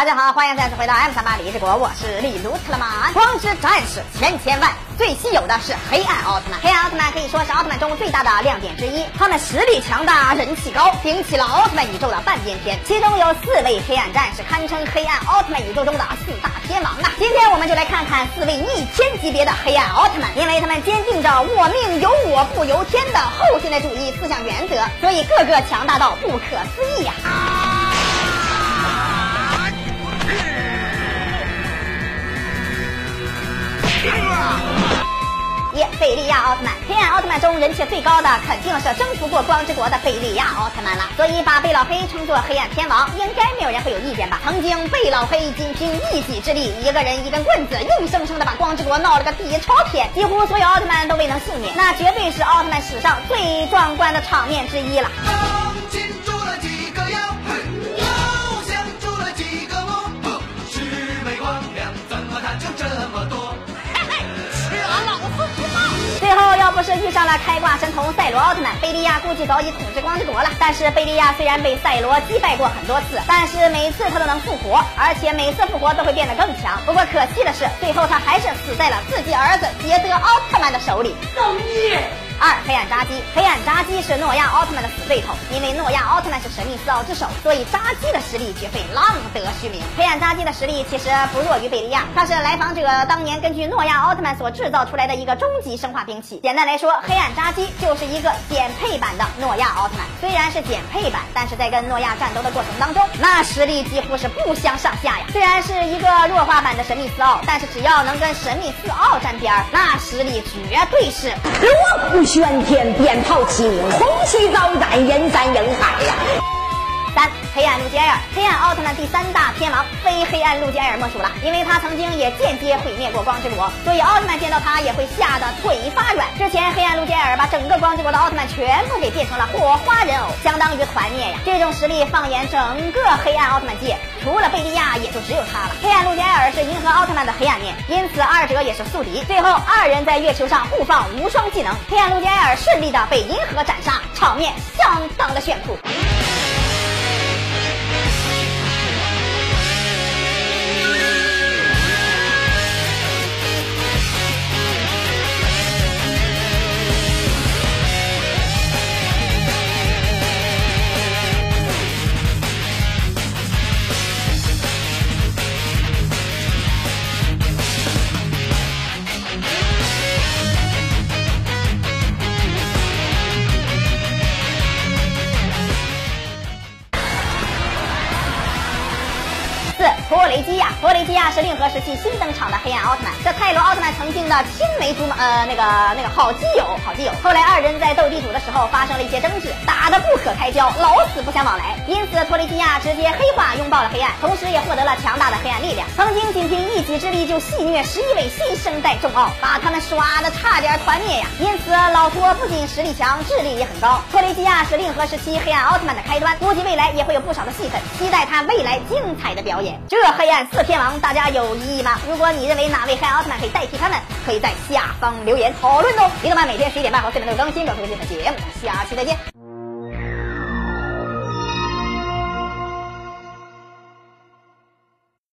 大家好，欢迎再次回到 M 三八李志国，我是利卢特曼。光之战士千千万，最稀有的是黑暗奥特曼。黑暗奥特曼可以说是奥特曼中最大的亮点之一，他们实力强大，人气高，顶起了奥特曼宇宙的半边天。其中有四位黑暗战士，堪称黑暗奥特曼宇宙中的四大天王啊！今天我们就来看看四位逆天级别的黑暗奥特曼，因为他们坚定着“我命由我不由天”的后现代主义思想原则，所以个个强大到不可思议呀！贝利亚奥特曼，黑暗奥特曼中人气最高的肯定是征服过光之国的贝利亚奥特曼了，所以把贝老黑称作黑暗天王，应该没有人会有意见吧？曾经贝老黑仅凭一己之力，一个人一根棍子，硬生生的把光之国闹了个底朝天，几乎所有奥特曼都未能幸免，那绝对是奥特曼史上最壮观的场面之一了。要是遇上了开挂神童赛罗奥特曼，贝利亚估计早已统治光之国了。但是贝利亚虽然被赛罗击败过很多次，但是每次他都能复活，而且每次复活都会变得更强。不过可惜的是，最后他还是死在了自己儿子捷德奥特曼的手里。造孽！二黑暗扎基，黑暗扎基是诺亚奥特曼的死对头，因为诺亚奥特曼是神秘四奥之首，所以扎基的实力绝非浪得虚名。黑暗扎基的实力其实不弱于贝利亚，他是来访者当年根据诺亚奥特曼所制造出来的一个终极生化兵器。简单来说，黑暗扎基就是一个减配版的诺亚奥特曼。虽然是减配版，但是在跟诺亚战斗的过程当中，那实力几乎是不相上下呀。虽然是一个弱化版的神秘四奥，但是只要能跟神秘四奥沾边儿，那实力绝对是。喧天，鞭炮齐鸣，红旗招展，人山人海！黑暗路基艾尔，黑暗奥特曼第三大天王，非黑暗路基艾尔莫属了。因为他曾经也间接毁灭过光之国，所以奥特曼见到他也会吓得腿发软。之前黑暗路基艾尔把整个光之国的奥特曼全部给变成了火花人偶，相当于团灭呀！这种实力放眼整个黑暗奥特曼界，除了贝利亚，也就只有他了。黑暗路基艾尔是银河奥特曼的黑暗面，因此二者也是宿敌。最后二人在月球上互放无双技能，黑暗路基艾尔顺利的被银河斩杀，场面相当的炫酷。雷基亚，托雷基亚是令和时期新登场的黑暗奥特曼，这泰罗奥特曼曾经的青梅竹马，呃，那个那个好基友，好基友。后来二人在斗地主的时候发生了一些争执，打得不可开交，老死不相往来。因此托雷基亚直接黑化拥抱了黑暗，同时也获得了强大的黑暗力量。曾经仅凭一己之力就戏虐十一位新生代众奥，把他们刷的差点团灭呀。因此老托不仅实力强，智力也很高。托雷基亚是令和时期黑暗奥特曼的开端，估计未来也会有不少的戏份，期待他未来精彩的表演。这黑暗四天王，大家有异议吗？如果你认为哪位黑暗奥特曼可以代替他们，可以在下方留言讨论哦。李动漫每天十一点半和四点都更新，更推荐的节目，下期再见。